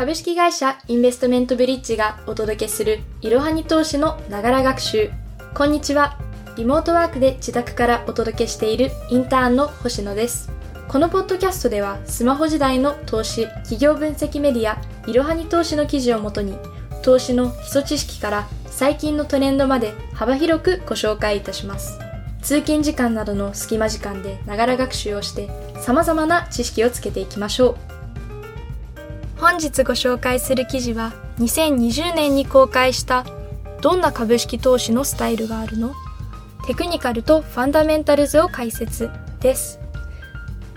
株式会社インベストメントブリッジがお届けするいろはに投資のながら学習。こんにちは。リモートワークで自宅からお届けしているインターンの星野です。このポッドキャストではスマホ時代の投資、企業分析メディア、いろはに投資の記事をもとに投資の基礎知識から最近のトレンドまで幅広くご紹介いたします。通勤時間などの隙間時間でながら学習をして様々な知識をつけていきましょう。本日ご紹介する記事は2020年に公開したどんな株式投資のスタイルがあるの？テクニカルとファンダメンタルズを解説です。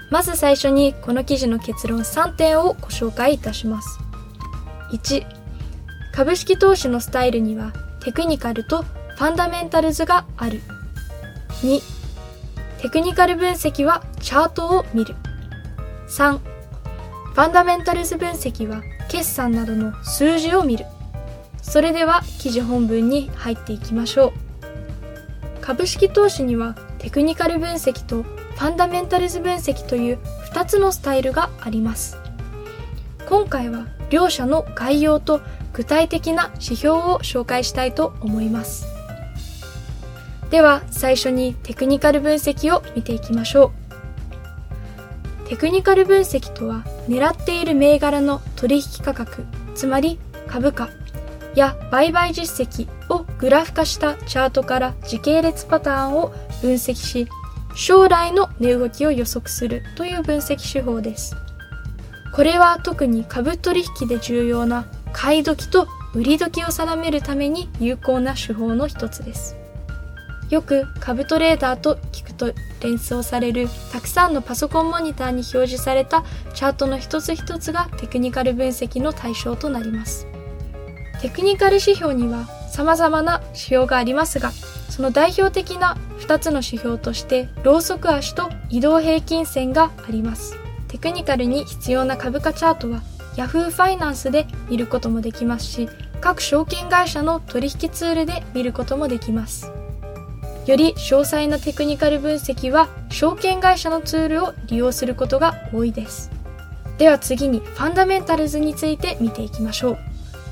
まず最初にこの記事の結論3点をご紹介いたします。1、株式投資のスタイルにはテクニカルとファンダメンタルズがある。2、テクニカル分析はチャートを見る。3、ファンダメンタルズ分析は決算などの数字を見る。それでは記事本文に入っていきましょう。株式投資にはテクニカル分析とファンダメンタルズ分析という2つのスタイルがあります。今回は両者の概要と具体的な指標を紹介したいと思います。では最初にテクニカル分析を見ていきましょう。テクニカル分析とは狙っている銘柄の取引価格、つまり株価や売買実績をグラフ化したチャートから時系列パターンを分析し、将来の値動きを予測するという分析手法です。これは特に株取引で重要な買い時と売り時を定めるために有効な手法の一つです。よく株トレーダーと聞くと連想されるたくさんのパソコンモニターに表示されたチャートの一つ一つがテクニカル分析の対象となります。テクニカル指標には様々な指標がありますが、その代表的な2つの指標としてローソク足と移動平均線があります。テクニカルに必要な株価チャートは Yahoo ファイナンスで見ることもできますし、各証券会社の取引ツールで見ることもできます。より詳細なテクニカル分析は証券会社のツールを利用することが多いです。では次にファンダメンタルズについて見ていきましょう。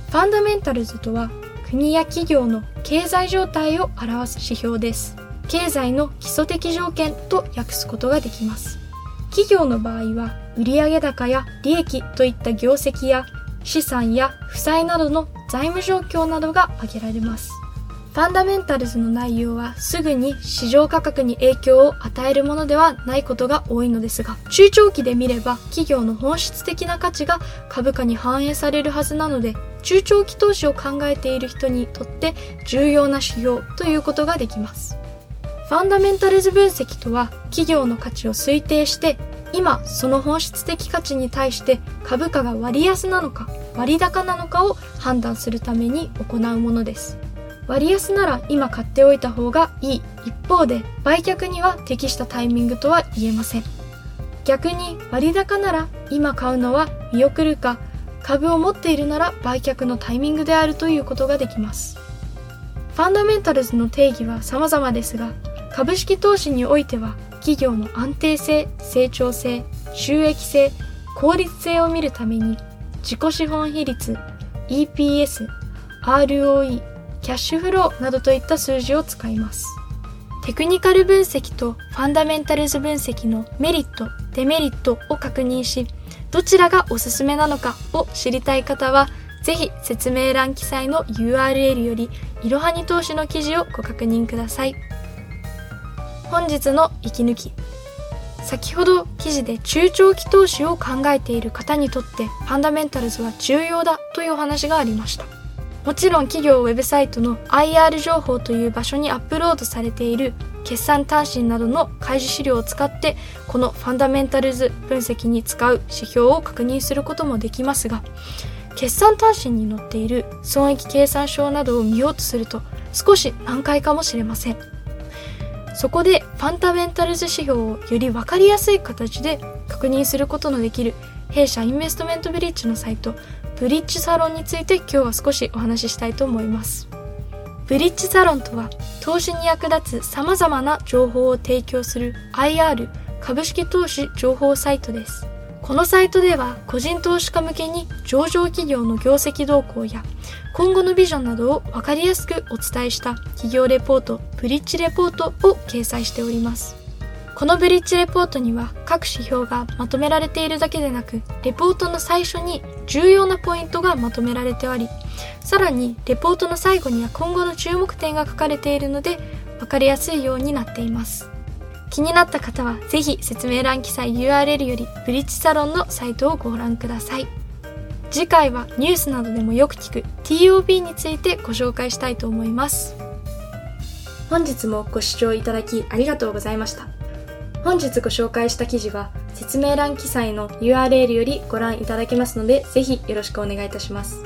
ファンダメンタルズとは国や企業の経済状態を表す指標です。経済の基礎的条件と訳すことができます。企業の場合は売上高や利益といった業績や資産や負債などの財務状況などが挙げられます。ファンダメンタルズの内容はすぐに市場価格に影響を与えるものではないことが多いのですが、中長期で見れば企業の本質的な価値が株価に反映されるはずなので、中長期投資を考えている人にとって重要な指標ということができます。ファンダメンタルズ分析とは企業の価値を推定して今その本質的価値に対して株価が割安なのか割高なのかを判断するために行うものです。割安なら今買っておいた方がいい。一方で売却には適したタイミングとは言えません。逆に割高なら今買うのは見送るか株を持っているなら売却のタイミングであるということができます。ファンダメンタルズの定義は様々ですが株式投資においては企業の安定性成長性収益性効率性を見るために自己資本比率 EPS ROE キャッシュフローなどといった数字を使います。テクニカル分析とファンダメンタルズ分析のメリット、デメリットを確認し、どちらがおすすめなのかを知りたい方は、ぜひ説明欄記載の URL より、いろはに投資の記事をご確認ください。本日の息抜き。先ほど記事で中長期投資を考えている方にとってファンダメンタルズは重要だというお話がありました。もちろん企業ウェブサイトの IR 情報という場所にアップロードされている決算単身などの開示資料を使ってこのファンダメンタルズ分析に使う指標を確認することもできますが決算単身に載っている損益計算書などを見ようとすると少し難解かもしれませんそこでファンダメンタルズ指標をより分かりやすい形で確認することのできる弊社インベストメントブリッジのサイトブリッジサロンについて今日は少しお話ししたいと思います。ブリッジサロンとは投資に役立つ様々な情報を提供する IR 株式投資情報サイトです。このサイトでは個人投資家向けに上場企業の業績動向や今後のビジョンなどを分かりやすくお伝えした企業レポートブリッジレポートを掲載しておりますこのブリッジレポートには各指標がまとめられているだけでなくレポートの最初に重要なポイントがまとめられておりさらにレポートの最後には今後の注目点が書かれているので分かりやすいようになっています。気になった方はぜひ説明欄記載 URL よりブリッジサロンのサイトをご覧ください。次回はニュースなどでもよく聞く TOB についてご紹介したいと思います。本日もご視聴いただきありがとうございました。本日ご紹介した記事は説明欄記載の URL よりご覧いただけますのでぜひよろしくお願いいたします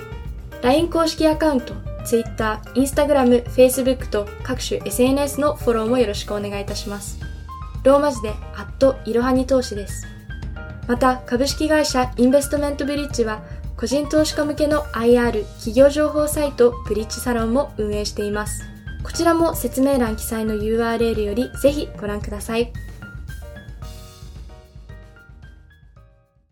LINE 公式アカウント Twitter、Instagram、Facebook と各種 SNS のフォローもよろしくお願いいたしますローマ字で、アットいろはに投資です。また、株式会社インベストメントブリッジは、個人投資家向けの IR 企業情報サイトブリッジサロンも運営しています。こちらも説明欄記載の URL よりぜひご覧ください。